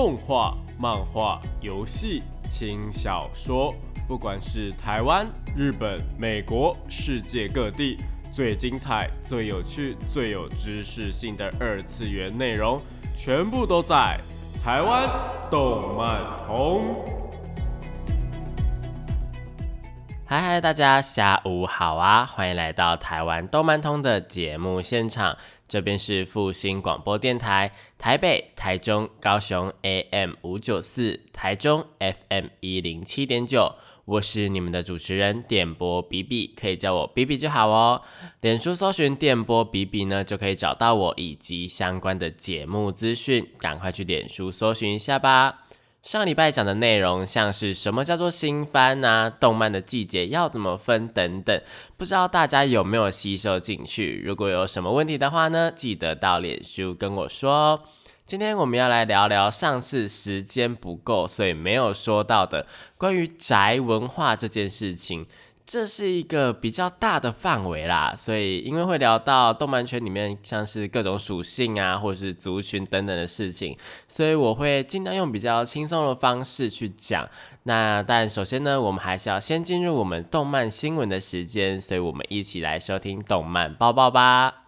动画、漫画、游戏、轻小说，不管是台湾、日本、美国、世界各地，最精彩、最有趣、最有知识性的二次元内容，全部都在台湾动漫通。嗨嗨，大家下午好啊！欢迎来到台湾动漫通的节目现场，这边是复兴广播电台，台北、台中、高雄 AM 五九四，台中 FM 一零七点九，我是你们的主持人电波比比，可以叫我比比就好哦。脸书搜寻电波比比呢，就可以找到我以及相关的节目资讯，赶快去脸书搜寻一下吧。上礼拜讲的内容，像是什么叫做新番啊，动漫的季节要怎么分等等，不知道大家有没有吸收进去？如果有什么问题的话呢，记得到脸书跟我说哦。今天我们要来聊聊上次时间不够，所以没有说到的关于宅文化这件事情。这是一个比较大的范围啦，所以因为会聊到动漫圈里面像是各种属性啊，或者是族群等等的事情，所以我会尽量用比较轻松的方式去讲。那但首先呢，我们还是要先进入我们动漫新闻的时间，所以我们一起来收听动漫包包吧。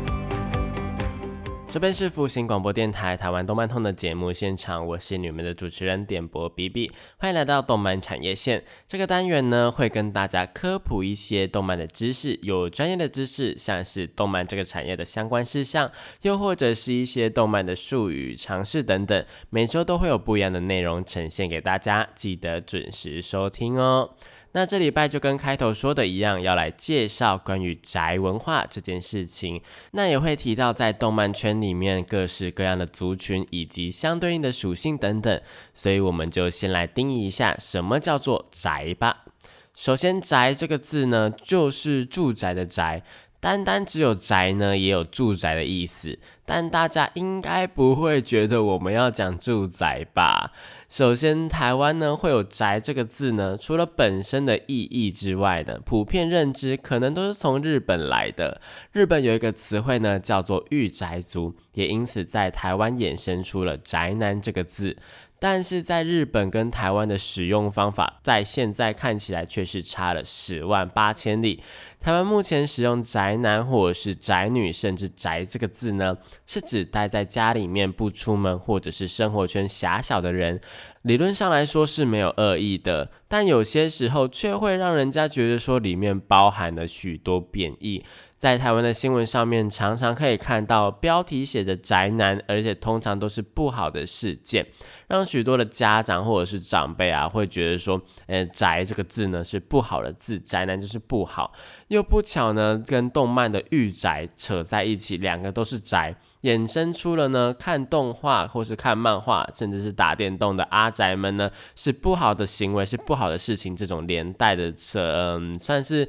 这边是复兴广播电台台湾动漫通的节目现场，我是你们的主持人点播 B B，欢迎来到动漫产业线。这个单元呢，会跟大家科普一些动漫的知识，有专业的知识，像是动漫这个产业的相关事项，又或者是一些动漫的术语、常识等等，每周都会有不一样的内容呈现给大家，记得准时收听哦。那这礼拜就跟开头说的一样，要来介绍关于宅文化这件事情。那也会提到在动漫圈里面各式各样的族群以及相对应的属性等等。所以我们就先来定义一下什么叫做宅吧。首先，宅这个字呢，就是住宅的宅。单单只有宅呢，也有住宅的意思。但大家应该不会觉得我们要讲住宅吧？首先，台湾呢会有“宅”这个字呢，除了本身的意义之外呢，普遍认知可能都是从日本来的。日本有一个词汇呢，叫做“御宅族”，也因此在台湾衍生出了“宅男”这个字。但是在日本跟台湾的使用方法，在现在看起来却是差了十万八千里。台湾目前使用“宅男”或者是“宅女”，甚至“宅”这个字呢，是指待在家里面不出门，或者是生活圈狭小的人。理论上来说是没有恶意的，但有些时候却会让人家觉得说里面包含了许多贬义。在台湾的新闻上面，常常可以看到标题写着“宅男”，而且通常都是不好的事件，让许多的家长或者是长辈啊，会觉得说，呃，“宅”这个字呢是不好的字，“宅男”就是不好。又不巧呢，跟动漫的“御宅”扯在一起，两个都是宅，衍生出了呢，看动画或是看漫画，甚至是打电动的阿宅们呢，是不好的行为，是不好的事情，这种连带的，嗯，算是。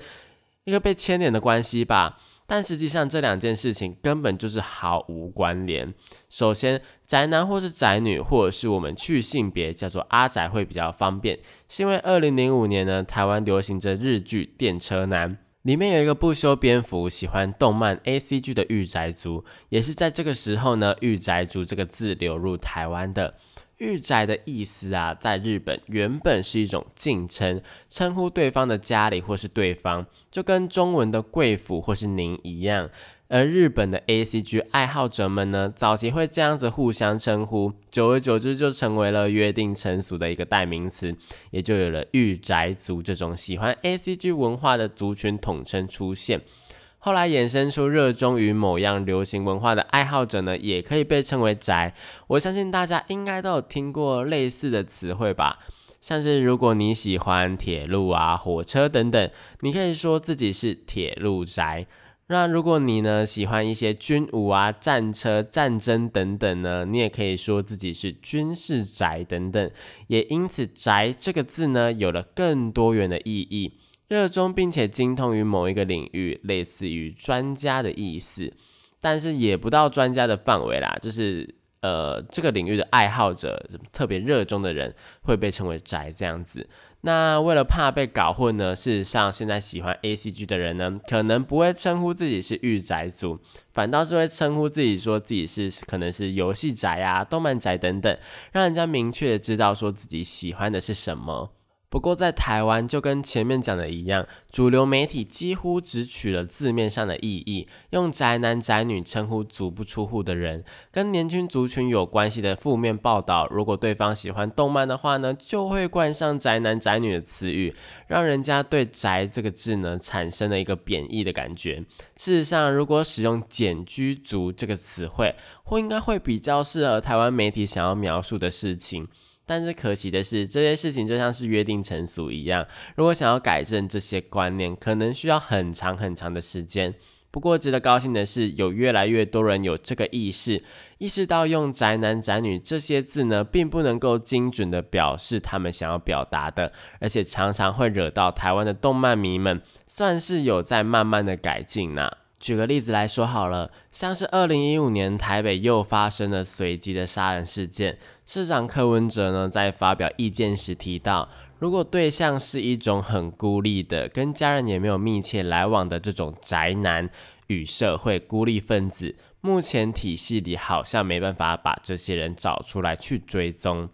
一个被牵连的关系吧，但实际上这两件事情根本就是毫无关联。首先，宅男或是宅女，或者是我们去性别叫做阿宅会比较方便，是因为二零零五年呢，台湾流行着日剧《电车男》，里面有一个不修边幅、喜欢动漫 A C G 的御宅族，也是在这个时候呢，御宅族这个字流入台湾的。御宅的意思啊，在日本原本是一种敬称，称呼对方的家里或是对方，就跟中文的贵府或是您一样。而日本的 A C G 爱好者们呢，早期会这样子互相称呼，久而久之就成为了约定成俗的一个代名词，也就有了御宅族这种喜欢 A C G 文化的族群统称出现。后来衍生出热衷于某样流行文化的爱好者呢，也可以被称为宅。我相信大家应该都有听过类似的词汇吧，像是如果你喜欢铁路啊、火车等等，你可以说自己是铁路宅。那如果你呢喜欢一些军武啊、战车、战争等等呢，你也可以说自己是军事宅等等。也因此，宅这个字呢，有了更多元的意义。热衷并且精通于某一个领域，类似于专家的意思。但是也不到专家的范围啦，就是呃这个领域的爱好者，特别热衷的人会被称为宅这样子。那为了怕被搞混呢，事实上现在喜欢 A C G 的人呢，可能不会称呼自己是御宅族，反倒是会称呼自己说自己是可能是游戏宅啊、动漫宅等等，让人家明确的知道说自己喜欢的是什么。不过在台湾，就跟前面讲的一样，主流媒体几乎只取了字面上的意义，用宅男宅女称呼足不出户的人，跟年轻族群有关系的负面报道。如果对方喜欢动漫的话呢，就会冠上宅男宅女的词语，让人家对宅这个字呢产生了一个贬义的感觉。事实上，如果使用简居族这个词汇，或应该会比较适合台湾媒体想要描述的事情。但是可惜的是，这些事情就像是约定成俗一样。如果想要改正这些观念，可能需要很长很长的时间。不过值得高兴的是，有越来越多人有这个意识，意识到用“宅男”“宅女”这些字呢，并不能够精准的表示他们想要表达的，而且常常会惹到台湾的动漫迷们，算是有在慢慢的改进呢。举个例子来说好了，像是二零一五年台北又发生了随机的杀人事件，社长柯文哲呢在发表意见时提到，如果对象是一种很孤立的、跟家人也没有密切来往的这种宅男与社会孤立分子，目前体系里好像没办法把这些人找出来去追踪。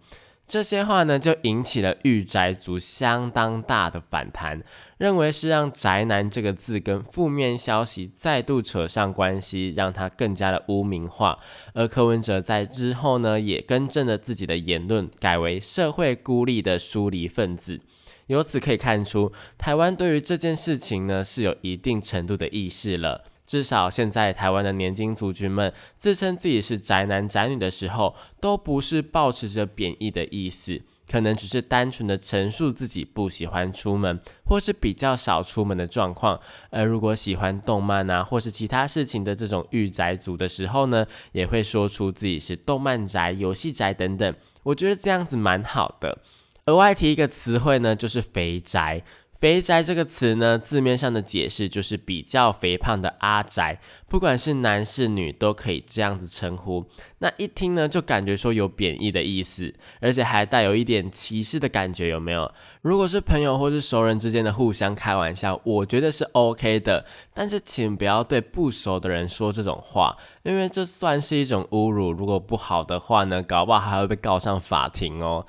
这些话呢，就引起了御宅族相当大的反弹，认为是让“宅男”这个字跟负面消息再度扯上关系，让他更加的污名化。而柯文哲在之后呢，也更正了自己的言论，改为“社会孤立的疏离分子”。由此可以看出，台湾对于这件事情呢，是有一定程度的意识了。至少现在台湾的年轻族群们自称自己是宅男宅女的时候，都不是抱持着贬义的意思，可能只是单纯的陈述自己不喜欢出门，或是比较少出门的状况。而如果喜欢动漫啊，或是其他事情的这种御宅族的时候呢，也会说出自己是动漫宅、游戏宅等等。我觉得这样子蛮好的。额外提一个词汇呢，就是肥宅。肥宅这个词呢，字面上的解释就是比较肥胖的阿宅，不管是男是女都可以这样子称呼。那一听呢，就感觉说有贬义的意思，而且还带有一点歧视的感觉，有没有？如果是朋友或是熟人之间的互相开玩笑，我觉得是 OK 的。但是请不要对不熟的人说这种话，因为这算是一种侮辱。如果不好的话呢，搞不好还会被告上法庭哦。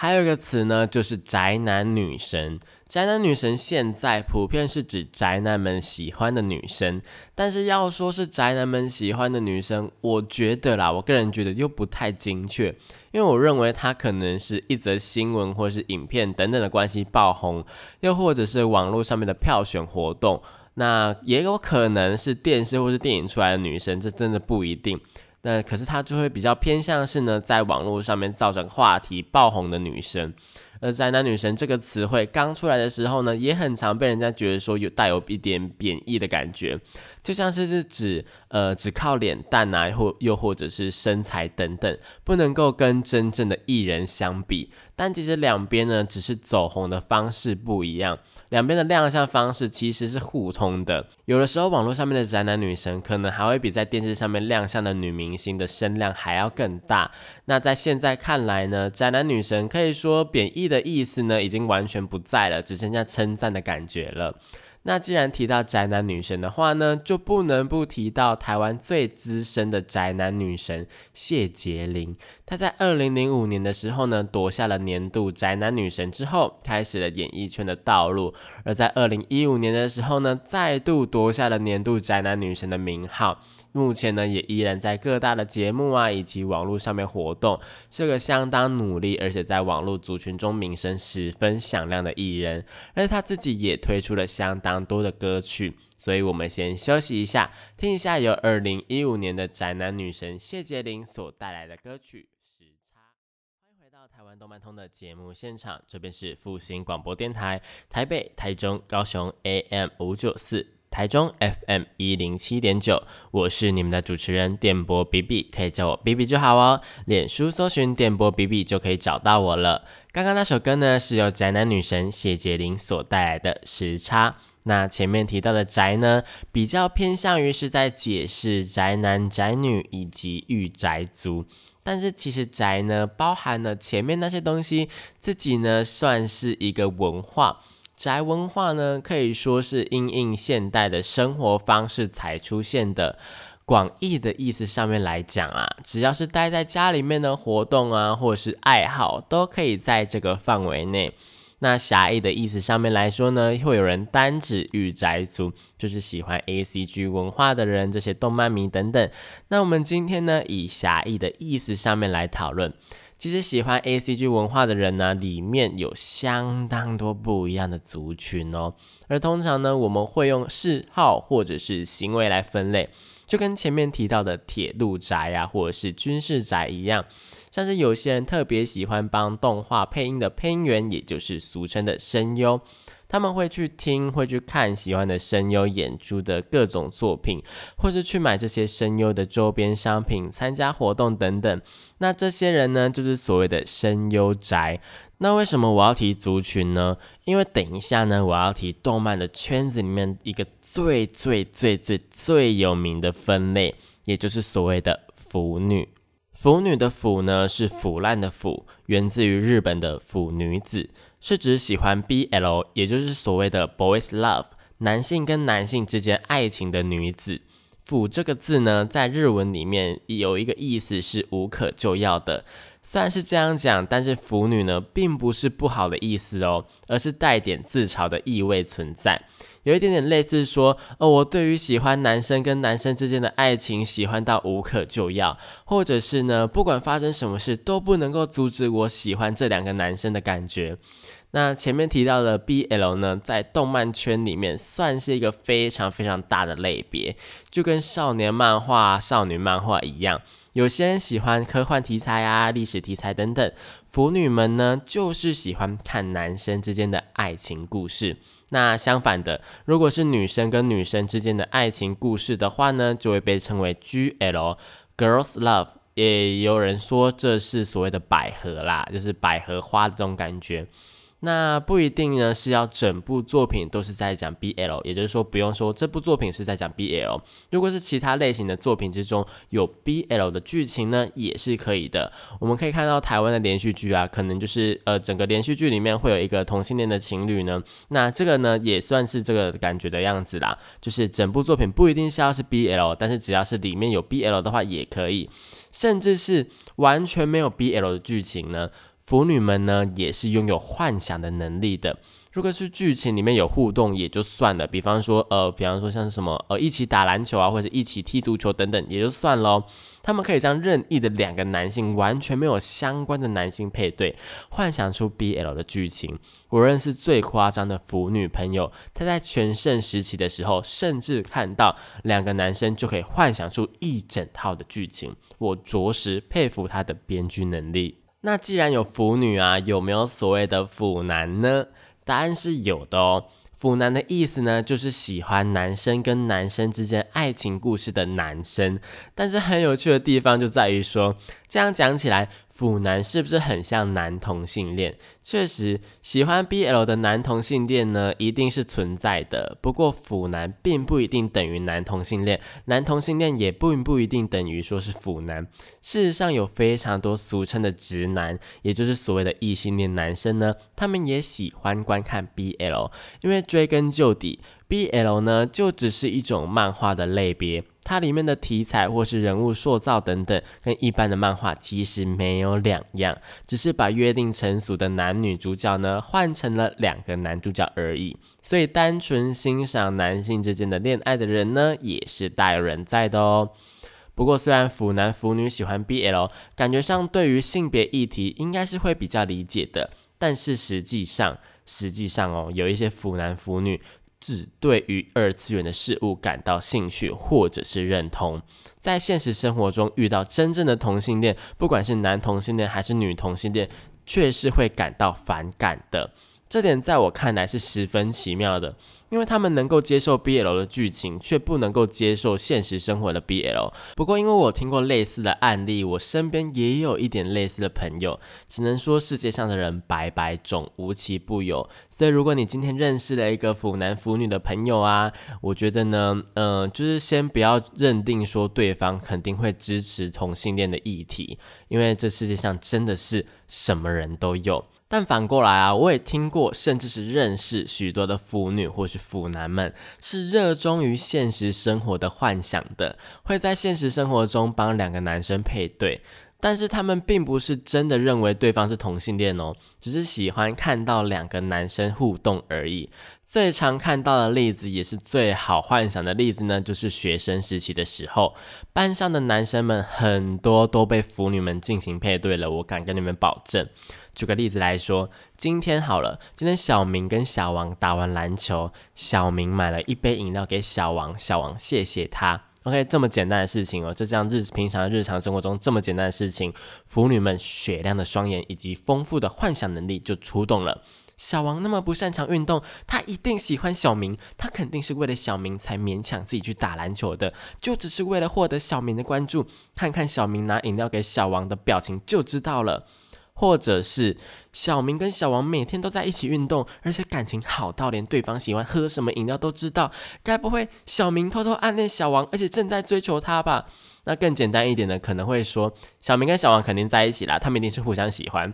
还有一个词呢，就是宅男女神。宅男女神现在普遍是指宅男们喜欢的女生，但是要说是宅男们喜欢的女生，我觉得啦，我个人觉得又不太精确，因为我认为她可能是一则新闻或是影片等等的关系爆红，又或者是网络上面的票选活动，那也有可能是电视或是电影出来的女生，这真的不一定。那可是她就会比较偏向是呢，在网络上面造成话题爆红的女生。而宅男女神这个词汇刚出来的时候呢，也很常被人家觉得说有带有一点贬义的感觉，就像是是指呃只靠脸蛋啊，或又或者是身材等等，不能够跟真正的艺人相比。但其实两边呢，只是走红的方式不一样。两边的亮相方式其实是互通的，有的时候网络上面的宅男女神可能还会比在电视上面亮相的女明星的声量还要更大。那在现在看来呢，宅男女神可以说贬义的意思呢已经完全不在了，只剩下称赞的感觉了。那既然提到宅男女神的话呢，就不能不提到台湾最资深的宅男女神谢洁玲。她在二零零五年的时候呢，夺下了年度宅男女神之后，开始了演艺圈的道路；而在二零一五年的时候呢，再度夺下了年度宅男女神的名号。目前呢，也依然在各大的节目啊，以及网络上面活动，是个相当努力，而且在网络族群中名声十分响亮的艺人。而他自己也推出了相当多的歌曲，所以我们先休息一下，听一下由二零一五年的宅男女神谢洁玲所带来的歌曲《时差》。欢迎回到台湾动漫通的节目现场，这边是复兴广播电台，台北、台中、高雄 AM 五九四。台中 FM 一零七点九，我是你们的主持人电波 B B，可以叫我 B B 就好哦。脸书搜寻电波 B B 就可以找到我了。刚刚那首歌呢，是由宅男女神谢洁玲所带来的时差。那前面提到的宅呢，比较偏向于是在解释宅男、宅女以及御宅族。但是其实宅呢，包含了前面那些东西，自己呢算是一个文化。宅文化呢，可以说是因应现代的生活方式才出现的。广义的意思上面来讲啊，只要是待在家里面的活动啊，或者是爱好，都可以在这个范围内。那狭义的意思上面来说呢，会有人单指御宅族，就是喜欢 A C G 文化的人，这些动漫迷等等。那我们今天呢，以狭义的意思上面来讨论。其实喜欢 A C G 文化的人呢，里面有相当多不一样的族群哦。而通常呢，我们会用嗜好或者是行为来分类。就跟前面提到的铁路宅呀，或者是军事宅一样，像是有些人特别喜欢帮动画配音的配音员，也就是俗称的声优。他们会去听，会去看喜欢的声优演出的各种作品，或者去买这些声优的周边商品、参加活动等等。那这些人呢，就是所谓的声优宅。那为什么我要提族群呢？因为等一下呢，我要提动漫的圈子里面一个最最最最最有名的分类，也就是所谓的腐女。腐女的腐呢，是腐烂的腐，源自于日本的腐女子。是指喜欢 BL，也就是所谓的 boys love，男性跟男性之间爱情的女子。腐这个字呢，在日文里面有一个意思是无可救药的。虽然是这样讲，但是腐女呢，并不是不好的意思哦，而是带点自嘲的意味存在。有一点点类似说，呃，我对于喜欢男生跟男生之间的爱情，喜欢到无可救药，或者是呢，不管发生什么事都不能够阻止我喜欢这两个男生的感觉。那前面提到的 BL 呢，在动漫圈里面算是一个非常非常大的类别，就跟少年漫画、少女漫画一样。有些人喜欢科幻题材啊、历史题材等等，腐女们呢，就是喜欢看男生之间的爱情故事。那相反的，如果是女生跟女生之间的爱情故事的话呢，就会被称为 GL（Girls Love）。也有人说这是所谓的百合啦，就是百合花的这种感觉。那不一定呢，是要整部作品都是在讲 BL，也就是说，不用说这部作品是在讲 BL。如果是其他类型的作品之中有 BL 的剧情呢，也是可以的。我们可以看到台湾的连续剧啊，可能就是呃整个连续剧里面会有一个同性恋的情侣呢，那这个呢也算是这个感觉的样子啦。就是整部作品不一定是要是 BL，但是只要是里面有 BL 的话也可以，甚至是完全没有 BL 的剧情呢。腐女们呢，也是拥有幻想的能力的。如果是剧情里面有互动也就算了，比方说，呃，比方说像什么，呃，一起打篮球啊，或者一起踢足球等等，也就算喽。他们可以将任意的两个男性完全没有相关的男性配对，幻想出 BL 的剧情。我认识最夸张的腐女朋友，她在全盛时期的时候，甚至看到两个男生就可以幻想出一整套的剧情。我着实佩服她的编剧能力。那既然有腐女啊，有没有所谓的腐男呢？答案是有的哦。腐男的意思呢，就是喜欢男生跟男生之间爱情故事的男生。但是很有趣的地方就在于说，这样讲起来。腐男是不是很像男同性恋？确实，喜欢 BL 的男同性恋呢，一定是存在的。不过，腐男并不一定等于男同性恋，男同性恋也不不一定等于说是腐男。事实上，有非常多俗称的直男，也就是所谓的异性恋男生呢，他们也喜欢观看 BL，因为追根究底，BL 呢就只是一种漫画的类别。它里面的题材或是人物塑造等等，跟一般的漫画其实没有两样，只是把约定成俗的男女主角呢换成了两个男主角而已。所以，单纯欣赏男性之间的恋爱的人呢，也是大有人在的哦。不过，虽然腐男腐女喜欢 BL，感觉上对于性别议题应该是会比较理解的，但是实际上，实际上哦，有一些腐男腐女。只对于二次元的事物感到兴趣或者是认同，在现实生活中遇到真正的同性恋，不管是男同性恋还是女同性恋，却是会感到反感的。这点在我看来是十分奇妙的。因为他们能够接受 BL 的剧情，却不能够接受现实生活的 BL。不过，因为我听过类似的案例，我身边也有一点类似的朋友，只能说世界上的人百百种，无奇不有。所以，如果你今天认识了一个腐男腐女的朋友啊，我觉得呢，嗯，就是先不要认定说对方肯定会支持同性恋的议题，因为这世界上真的是什么人都有。但反过来啊，我也听过，甚至是认识许多的腐女或是腐男们，是热衷于现实生活的幻想的，会在现实生活中帮两个男生配对，但是他们并不是真的认为对方是同性恋哦，只是喜欢看到两个男生互动而已。最常看到的例子，也是最好幻想的例子呢，就是学生时期的时候，班上的男生们很多都被腐女们进行配对了，我敢跟你们保证。举个例子来说，今天好了，今天小明跟小王打完篮球，小明买了一杯饮料给小王，小王谢谢他。OK，这么简单的事情哦，就这样日平常日常生活中这么简单的事情，腐女们雪亮的双眼以及丰富的幻想能力就出动了。小王那么不擅长运动，他一定喜欢小明，他肯定是为了小明才勉强自己去打篮球的，就只是为了获得小明的关注。看看小明拿饮料给小王的表情就知道了。或者是小明跟小王每天都在一起运动，而且感情好到连对方喜欢喝什么饮料都知道。该不会小明偷偷暗恋小王，而且正在追求他吧？那更简单一点的，可能会说小明跟小王肯定在一起啦，他们一定是互相喜欢。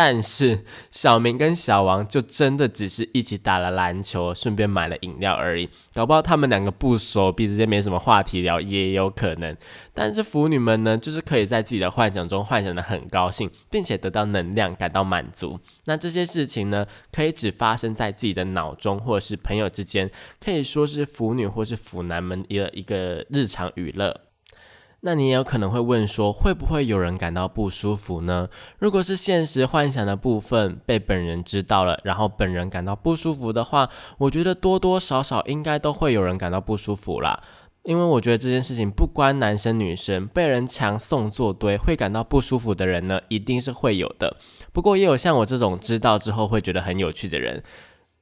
但是小明跟小王就真的只是一起打了篮球，顺便买了饮料而已，搞不好他们两个不熟，彼此间没什么话题聊，也有可能。但是腐女们呢，就是可以在自己的幻想中幻想的很高兴，并且得到能量，感到满足。那这些事情呢，可以只发生在自己的脑中，或者是朋友之间，可以说是腐女或是腐男们一个一个日常娱乐。那你也有可能会问说，会不会有人感到不舒服呢？如果是现实幻想的部分被本人知道了，然后本人感到不舒服的话，我觉得多多少少应该都会有人感到不舒服啦。因为我觉得这件事情不关男生女生，被人强送作堆会感到不舒服的人呢，一定是会有的。不过也有像我这种知道之后会觉得很有趣的人。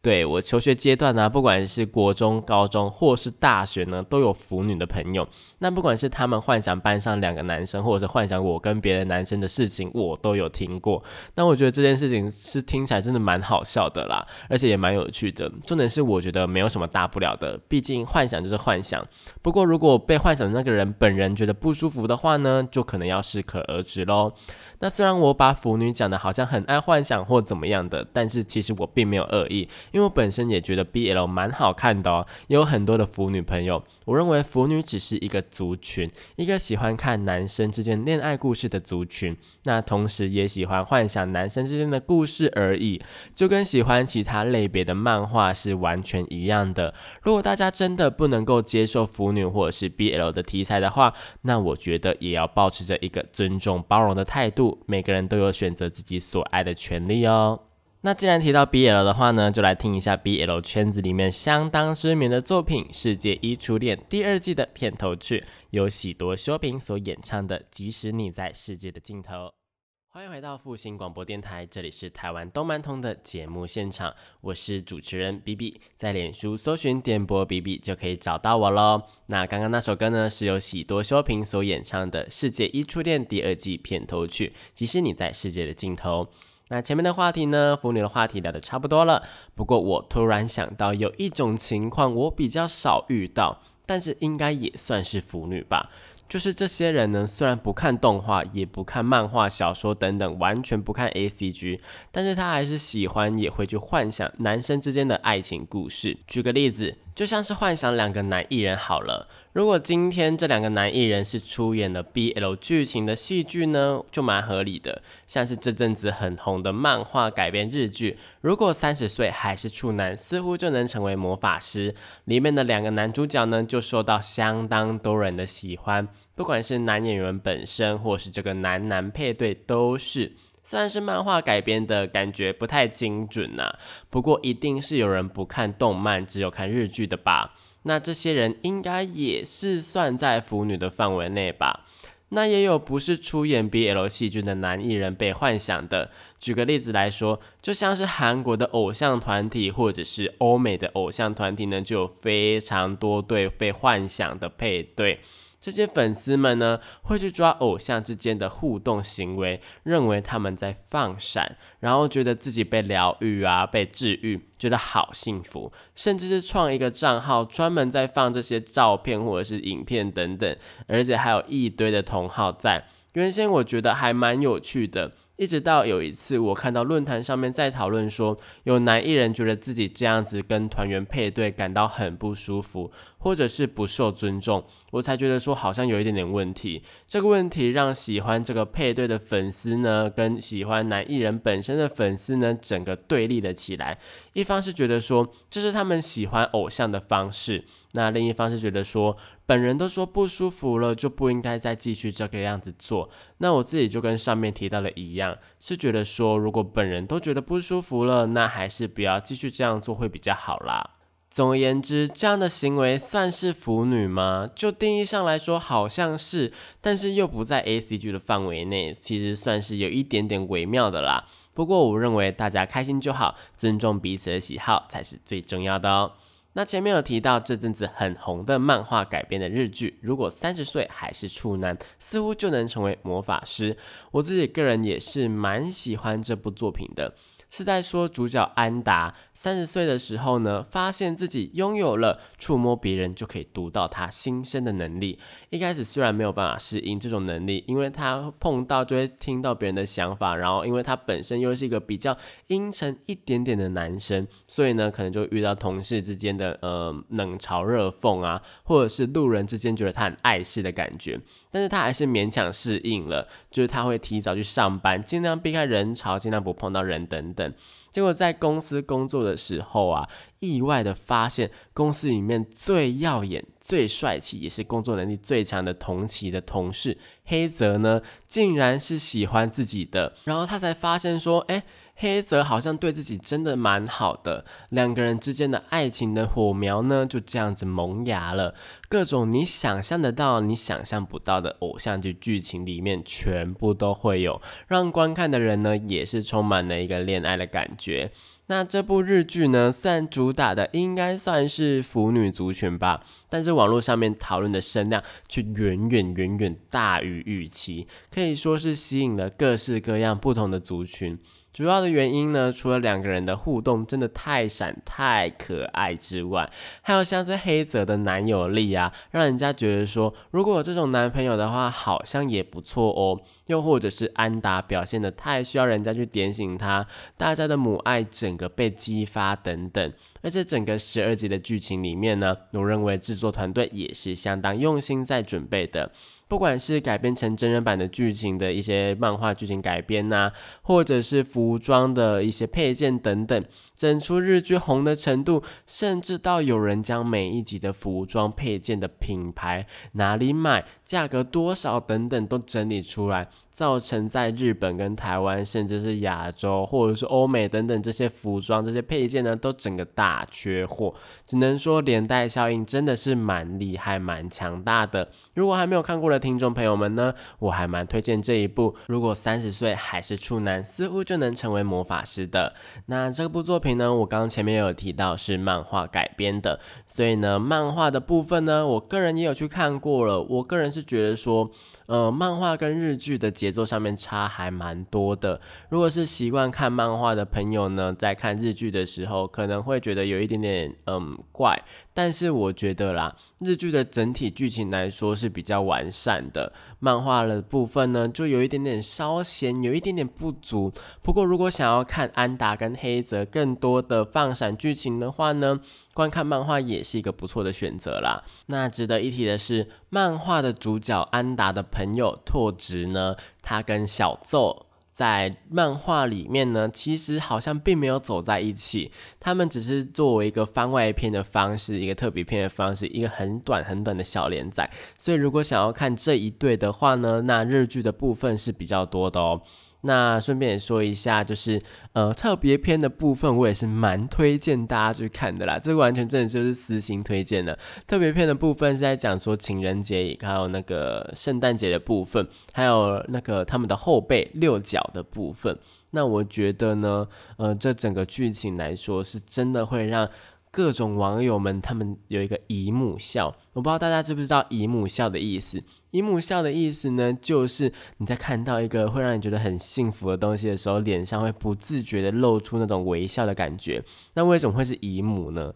对我求学阶段呢，不管是国中、高中或是大学呢，都有腐女的朋友。那不管是他们幻想班上两个男生，或者是幻想我跟别的男生的事情，我都有听过。那我觉得这件事情是听起来真的蛮好笑的啦，而且也蛮有趣的。重点是我觉得没有什么大不了的，毕竟幻想就是幻想。不过如果被幻想的那个人本人觉得不舒服的话呢，就可能要适可而止喽。那虽然我把腐女讲的好像很爱幻想或怎么样的，但是其实我并没有恶意。因为我本身也觉得 BL 蛮好看的哦，也有很多的腐女朋友。我认为腐女只是一个族群，一个喜欢看男生之间恋爱故事的族群。那同时也喜欢幻想男生之间的故事而已，就跟喜欢其他类别的漫画是完全一样的。如果大家真的不能够接受腐女或者是 BL 的题材的话，那我觉得也要保持着一个尊重包容的态度。每个人都有选择自己所爱的权利哦。那既然提到 BL 的话呢，就来听一下 BL 圈子里面相当知名的作品《世界一初恋》第二季的片头曲，由喜多修平所演唱的《即使你在世界的尽头》。欢迎回到复兴广播电台，这里是台湾动漫通的节目现场，我是主持人 B B，在脸书搜寻点播 B B 就可以找到我喽。那刚刚那首歌呢，是由喜多修平所演唱的《世界一初恋》第二季片头曲，即使你在世界的尽头。那前面的话题呢，腐女的话题聊得差不多了。不过我突然想到，有一种情况我比较少遇到，但是应该也算是腐女吧。就是这些人呢，虽然不看动画，也不看漫画、小说等等，完全不看 A C G，但是他还是喜欢，也会去幻想男生之间的爱情故事。举个例子。就像是幻想两个男艺人好了，如果今天这两个男艺人是出演了 BL 剧情的戏剧呢，就蛮合理的。像是这阵子很红的漫画改编日剧，如果三十岁还是处男，似乎就能成为魔法师。里面的两个男主角呢，就受到相当多人的喜欢，不管是男演员本身，或是这个男男配对，都是。虽然是漫画改编的感觉不太精准呐，不过一定是有人不看动漫，只有看日剧的吧？那这些人应该也是算在腐女的范围内吧？那也有不是出演 BL 戏剧的男艺人被幻想的。举个例子来说，就像是韩国的偶像团体，或者是欧美的偶像团体呢，就有非常多对被幻想的配对。这些粉丝们呢，会去抓偶像之间的互动行为，认为他们在放闪，然后觉得自己被疗愈啊，被治愈，觉得好幸福，甚至是创一个账号，专门在放这些照片或者是影片等等，而且还有一堆的同号在。原先我觉得还蛮有趣的。一直到有一次，我看到论坛上面在讨论说，有男艺人觉得自己这样子跟团员配对感到很不舒服，或者是不受尊重，我才觉得说好像有一点点问题。这个问题让喜欢这个配对的粉丝呢，跟喜欢男艺人本身的粉丝呢，整个对立了起来。一方是觉得说这是他们喜欢偶像的方式，那另一方是觉得说。本人都说不舒服了，就不应该再继续这个样子做。那我自己就跟上面提到的一样，是觉得说，如果本人都觉得不舒服了，那还是不要继续这样做会比较好啦。总而言之，这样的行为算是腐女吗？就定义上来说，好像是，但是又不在 A C G 的范围内，其实算是有一点点微妙的啦。不过我认为大家开心就好，尊重彼此的喜好才是最重要的哦。那前面有提到这阵子很红的漫画改编的日剧，如果三十岁还是处男，似乎就能成为魔法师。我自己个人也是蛮喜欢这部作品的。是在说主角安达三十岁的时候呢，发现自己拥有了触摸别人就可以读到他心声的能力。一开始虽然没有办法适应这种能力，因为他碰到就会听到别人的想法，然后因为他本身又是一个比较阴沉一点点的男生，所以呢，可能就遇到同事之间的呃冷嘲热讽啊，或者是路人之间觉得他很碍事的感觉。但是他还是勉强适应了，就是他会提早去上班，尽量避开人潮，尽量不碰到人等等。结果在公司工作的时候啊，意外的发现公司里面最耀眼、最帅气，也是工作能力最强的同期的同事黑泽呢，竟然是喜欢自己的。然后他才发现说，哎。黑泽好像对自己真的蛮好的，两个人之间的爱情的火苗呢，就这样子萌芽了。各种你想象得到、你想象不到的偶像剧剧情里面，全部都会有，让观看的人呢，也是充满了一个恋爱的感觉。那这部日剧呢，虽然主打的应该算是腐女族群吧，但是网络上面讨论的声量却远远远远大于预期，可以说是吸引了各式各样不同的族群。主要的原因呢，除了两个人的互动真的太闪太可爱之外，还有像是黑泽的男友力啊，让人家觉得说，如果有这种男朋友的话，好像也不错哦。又或者是安达表现的太需要人家去点醒他，大家的母爱整个被激发等等。而且整个十二集的剧情里面呢，我认为制作团队也是相当用心在准备的。不管是改编成真人版的剧情的一些漫画剧情改编呐，或者是服装的一些配件等等，整出日剧红的程度，甚至到有人将每一集的服装配件的品牌、哪里买、价格多少等等都整理出来。造成在日本跟台湾，甚至是亚洲或者是欧美等等这些服装、这些配件呢，都整个大缺货。只能说连带效应真的是蛮厉害、蛮强大的。如果还没有看过的听众朋友们呢，我还蛮推荐这一部。如果三十岁还是处男，似乎就能成为魔法师的。那这部作品呢，我刚刚前面有提到是漫画改编的，所以呢，漫画的部分呢，我个人也有去看过了。我个人是觉得说。呃，漫画跟日剧的节奏上面差还蛮多的。如果是习惯看漫画的朋友呢，在看日剧的时候，可能会觉得有一点点嗯怪。但是我觉得啦，日剧的整体剧情来说是比较完善的，漫画的部分呢就有一点点稍显有一点点不足。不过如果想要看安达跟黑泽更多的放闪剧情的话呢，观看漫画也是一个不错的选择啦。那值得一提的是，漫画的主角安达的朋友拓殖呢，他跟小奏。在漫画里面呢，其实好像并没有走在一起，他们只是作为一个番外篇的方式，一个特别篇的方式，一个很短很短的小连载。所以如果想要看这一对的话呢，那日剧的部分是比较多的哦。那顺便也说一下，就是呃特别篇的部分，我也是蛮推荐大家去看的啦。这个完全真的就是私心推荐的。特别篇的部分是在讲说情人节，还有那个圣诞节的部分，还有那个他们的后辈六角的部分。那我觉得呢，呃，这整个剧情来说，是真的会让。各种网友们，他们有一个姨母笑，我不知道大家知不知道姨母笑的意思。姨母笑的意思呢，就是你在看到一个会让你觉得很幸福的东西的时候，脸上会不自觉的露出那种微笑的感觉。那为什么会是姨母呢？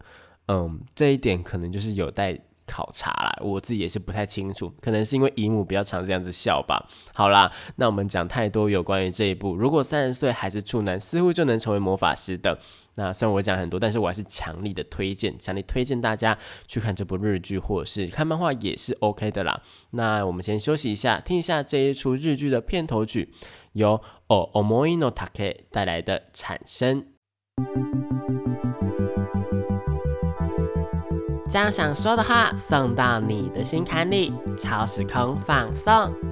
嗯，这一点可能就是有待。考察啦，我自己也是不太清楚，可能是因为姨母比较常这样子笑吧。好啦，那我们讲太多有关于这一部，如果三十岁还是处男，似乎就能成为魔法师的。那虽然我讲很多，但是我还是强力的推荐，强力推荐大家去看这部日剧，或者是看漫画也是 OK 的啦。那我们先休息一下，听一下这一出日剧的片头曲，由 O Omoino Take 带来的产生。将想说的话送到你的心坎里，超时空放送。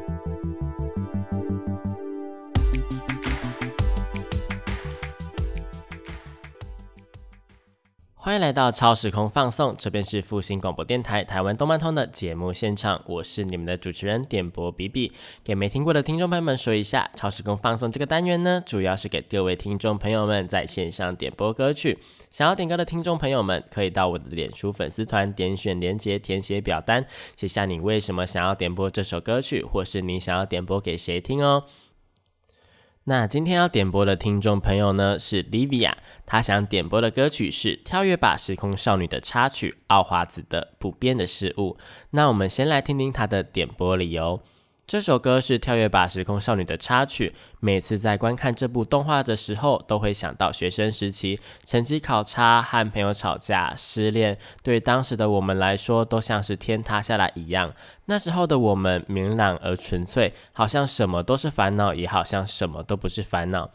欢迎来到超时空放送，这边是复兴广播电台台湾动漫通的节目现场，我是你们的主持人点播比比。给没听过的听众朋友们说一下，超时空放送这个单元呢，主要是给各位听众朋友们在线上点播歌曲。想要点歌的听众朋友们，可以到我的脸书粉丝团点选连接，填写表单，写下你为什么想要点播这首歌曲，或是你想要点播给谁听哦。那今天要点播的听众朋友呢是 Livia，她想点播的歌曲是《跳跃吧时空少女》的插曲《奥华子的不变的事物》。那我们先来听听她的点播理由。这首歌是《跳跃吧时空少女》的插曲。每次在观看这部动画的时候，都会想到学生时期成绩考差、和朋友吵架、失恋，对当时的我们来说，都像是天塌下来一样。那时候的我们明朗而纯粹，好像什么都是烦恼，也好像什么都不是烦恼。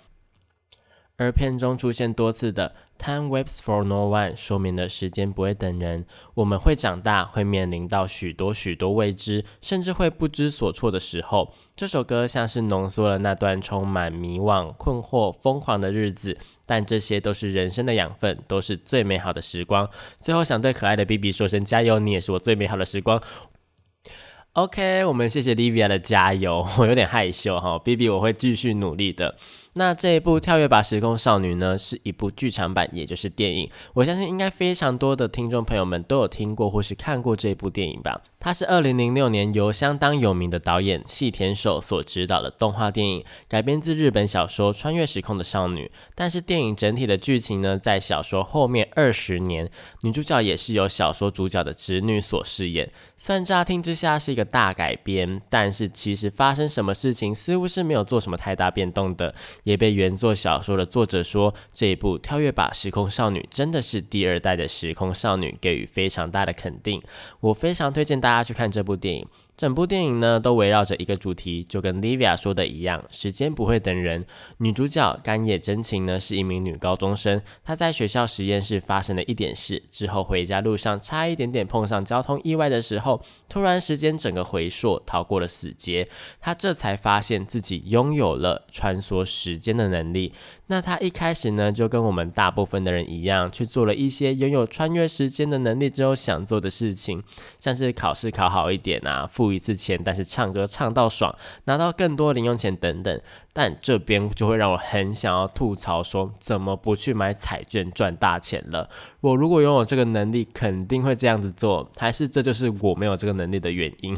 而片中出现多次的 "Time waits for no one" 说明了时间不会等人。我们会长大，会面临到许多许多未知，甚至会不知所措的时候。这首歌像是浓缩了那段充满迷惘、困惑、疯狂的日子，但这些都是人生的养分，都是最美好的时光。最后想对可爱的 B B 说声加油，你也是我最美好的时光。OK，我们谢谢 Livia 的加油，我有点害羞哈，B B 我会继续努力的。那这一部《跳跃吧时空少女》呢，是一部剧场版，也就是电影。我相信应该非常多的听众朋友们都有听过或是看过这部电影吧。它是二零零六年由相当有名的导演细田守所执导的动画电影，改编自日本小说《穿越时空的少女》。但是电影整体的剧情呢，在小说后面二十年，女主角也是由小说主角的侄女所饰演。虽然乍听之下是一个大改编，但是其实发生什么事情似乎是没有做什么太大变动的。也被原作小说的作者说，这一部《跳跃吧时空少女》真的是第二代的时空少女，给予非常大的肯定。我非常推荐大家去看这部电影。整部电影呢，都围绕着一个主题，就跟 Livia 说的一样，时间不会等人。女主角甘野真情呢，是一名女高中生，她在学校实验室发生了一点事，之后回家路上差一点点碰上交通意外的时候，突然时间整个回溯，逃过了死劫，她这才发现自己拥有了穿梭时间的能力。那她一开始呢，就跟我们大部分的人一样，去做了一些拥有穿越时间的能力之后想做的事情，像是考试考好一点啊，复付一次钱，但是唱歌唱到爽，拿到更多零用钱等等。但这边就会让我很想要吐槽，说怎么不去买彩券赚大钱了？我如果拥有这个能力，肯定会这样子做，还是这就是我没有这个能力的原因？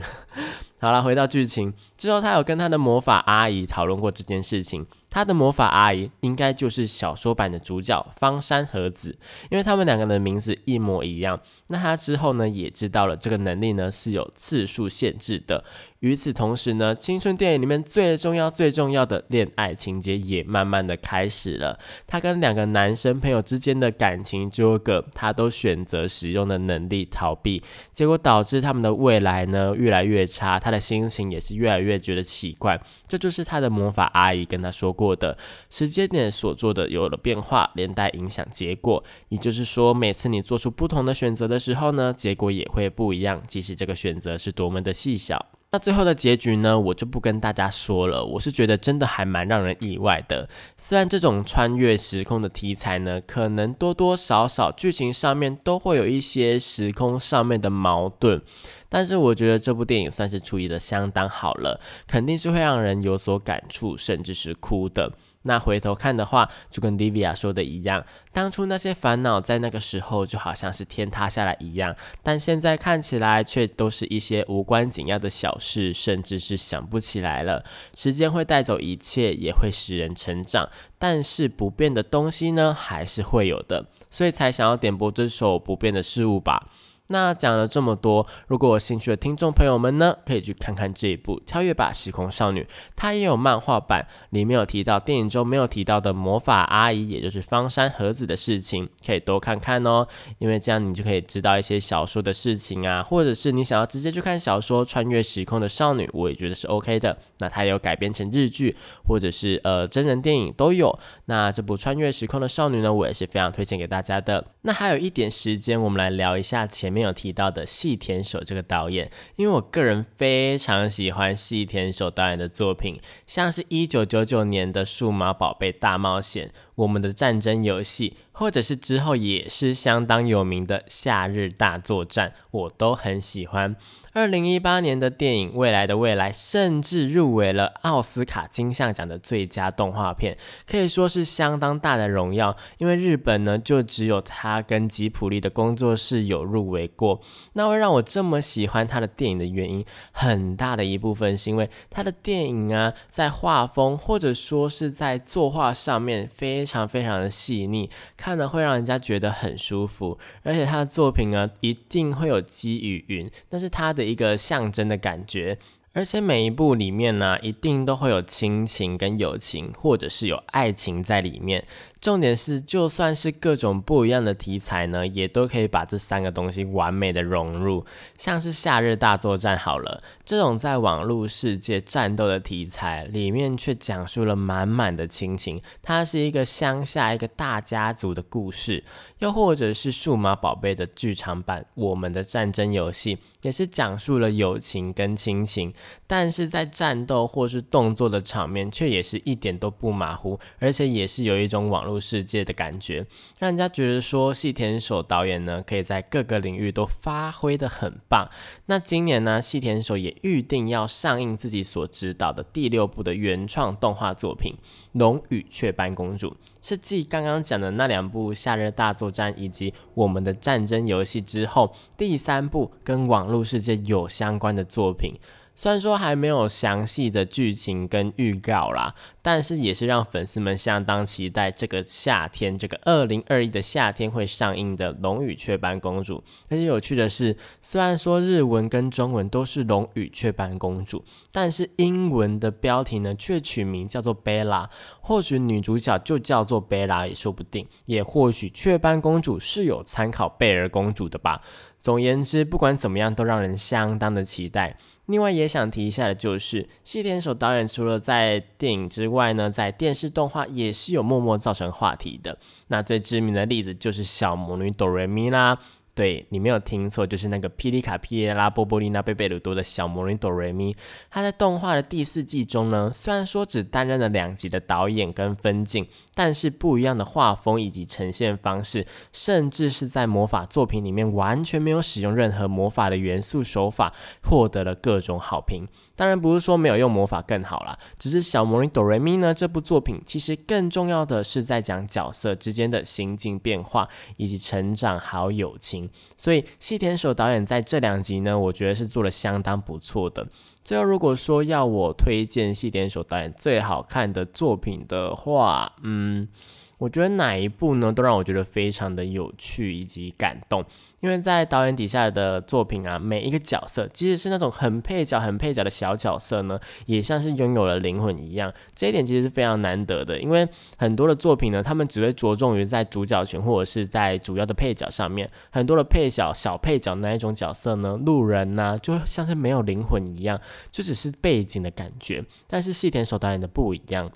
好了，回到剧情之后，他有跟他的魔法阿姨讨论过这件事情。他的魔法阿姨应该就是小说版的主角方山和子，因为他们两个人的名字一模一样。那他之后呢，也知道了这个能力呢是有次数限制的。与此同时呢，青春电影里面最重要、最重要的恋爱情节也慢慢的开始了。他跟两个男生朋友之间的感情纠葛，他都选择使用的能力逃避，结果导致他们的未来呢越来越差。他的心情也是越来越觉得奇怪。这就是他的魔法阿姨跟他说过。过的时间点所做的有了变化，连带影响结果。也就是说，每次你做出不同的选择的时候呢，结果也会不一样。即使这个选择是多么的细小。那最后的结局呢，我就不跟大家说了。我是觉得真的还蛮让人意外的。虽然这种穿越时空的题材呢，可能多多少少剧情上面都会有一些时空上面的矛盾，但是我觉得这部电影算是处理的相当好了，肯定是会让人有所感触，甚至是哭的。那回头看的话，就跟 Livia 说的一样，当初那些烦恼在那个时候就好像是天塌下来一样，但现在看起来却都是一些无关紧要的小事，甚至是想不起来了。时间会带走一切，也会使人成长，但是不变的东西呢，还是会有的，所以才想要点播这首不变的事物吧。那讲了这么多，如果有兴趣的听众朋友们呢，可以去看看这一部《跳跃吧时空少女》，它也有漫画版，里面有提到电影中没有提到的魔法阿姨，也就是方山和子的事情，可以多看看哦。因为这样你就可以知道一些小说的事情啊，或者是你想要直接去看小说《穿越时空的少女》，我也觉得是 OK 的。那它有改编成日剧，或者是呃真人电影都有。那这部《穿越时空的少女》呢，我也是非常推荐给大家的。那还有一点时间，我们来聊一下前。没有提到的细田守这个导演，因为我个人非常喜欢细田守导演的作品，像是一九九九年的《数码宝贝大冒险》。我们的战争游戏，或者是之后也是相当有名的《夏日大作战》，我都很喜欢。二零一八年的电影《未来的未来》甚至入围了奥斯卡金像奖的最佳动画片，可以说是相当大的荣耀。因为日本呢，就只有他跟吉普力的工作室有入围过。那会让我这么喜欢他的电影的原因，很大的一部分是因为他的电影啊，在画风或者说是在作画上面非。非常非常的细腻，看了会让人家觉得很舒服，而且他的作品呢，一定会有积雨云，但是他的一个象征的感觉。而且每一部里面呢，一定都会有亲情跟友情，或者是有爱情在里面。重点是，就算是各种不一样的题材呢，也都可以把这三个东西完美的融入。像是《夏日大作战》好了，这种在网络世界战斗的题材里面，却讲述了满满的亲情。它是一个乡下一个大家族的故事。又或者是《数码宝贝》的剧场版《我们的战争游戏》。也是讲述了友情跟亲情，但是在战斗或是动作的场面，却也是一点都不马虎，而且也是有一种网络世界的感觉，让人家觉得说细田守导演呢，可以在各个领域都发挥的很棒。那今年呢，细田守也预定要上映自己所指导的第六部的原创动画作品《龙与雀斑公主》。是继刚刚讲的那两部《夏日大作战》以及《我们的战争游戏》之后，第三部跟网络世界有相关的作品。虽然说还没有详细的剧情跟预告啦，但是也是让粉丝们相当期待这个夏天，这个二零二一的夏天会上映的《龙与雀斑公主》。而且有趣的是，虽然说日文跟中文都是《龙与雀斑公主》，但是英文的标题呢却取名叫做贝拉。或许女主角就叫做贝拉也说不定，也或许雀斑公主是有参考贝儿公主的吧。总言之，不管怎么样，都让人相当的期待。另外也想提一下的就是，细田守导演除了在电影之外呢，在电视动画也是有默默造成话题的。那最知名的例子就是小魔女哆瑞咪啦。对你没有听错，就是那个霹雳卡、霹雳拉、波波利娜、贝贝鲁多的小魔女哆瑞咪。她在动画的第四季中呢，虽然说只担任了两集的导演跟分镜，但是不一样的画风以及呈现方式，甚至是在魔法作品里面完全没有使用任何魔法的元素手法，获得了各种好评。当然不是说没有用魔法更好啦，只是小魔女哆瑞咪呢这部作品其实更重要的是在讲角色之间的心境变化以及成长还有友情。所以细田守导演在这两集呢，我觉得是做了相当不错的。最后如果说要我推荐细田守导演最好看的作品的话，嗯。我觉得哪一部呢，都让我觉得非常的有趣以及感动，因为在导演底下的作品啊，每一个角色，即使是那种很配角、很配角的小角色呢，也像是拥有了灵魂一样。这一点其实是非常难得的，因为很多的作品呢，他们只会着重于在主角群或者是在主要的配角上面，很多的配角、小配角那一种角色呢，路人呐，就像是没有灵魂一样，就只是背景的感觉。但是细田守导演的不一样。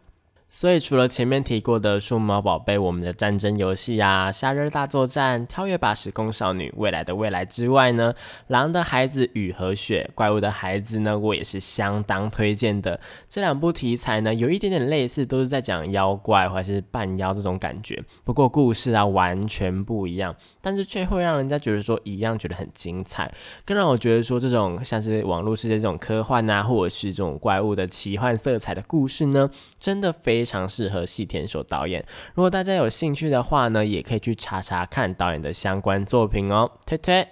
所以除了前面提过的数码宝贝、我们的战争游戏啊、夏日大作战、跳跃吧时空少女、未来的未来之外呢，狼的孩子雨和雪、怪物的孩子呢，我也是相当推荐的。这两部题材呢，有一点点类似，都是在讲妖怪或者是半妖这种感觉，不过故事啊完全不一样，但是却会让人家觉得说一样觉得很精彩，更让我觉得说这种像是网络世界这种科幻啊，或者是这种怪物的奇幻色彩的故事呢，真的非。非常适合细田守导演。如果大家有兴趣的话呢，也可以去查查看导演的相关作品哦。推推。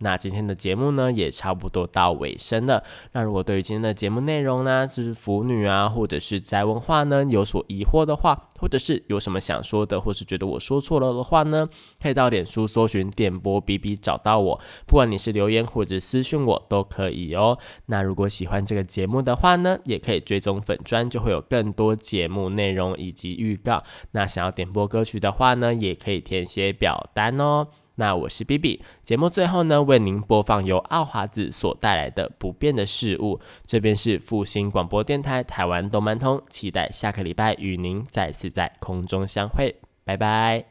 那今天的节目呢，也差不多到尾声了。那如果对于今天的节目内容呢，就是腐女啊，或者是宅文化呢，有所疑惑的话，或者是有什么想说的，或是觉得我说错了的话呢，可以到脸书搜寻电波 B B 找到我。不管你是留言或者私讯我都可以哦。那如果喜欢这个节目的话呢，也可以追踪粉砖，就会有更多节目内容以及预告。那想要点播歌曲的话呢，也可以填写表单哦。那我是 B B，节目最后呢，为您播放由奥华子所带来的《不变的事物》。这边是复兴广播电台台湾动漫通，期待下个礼拜与您再次在空中相会，拜拜。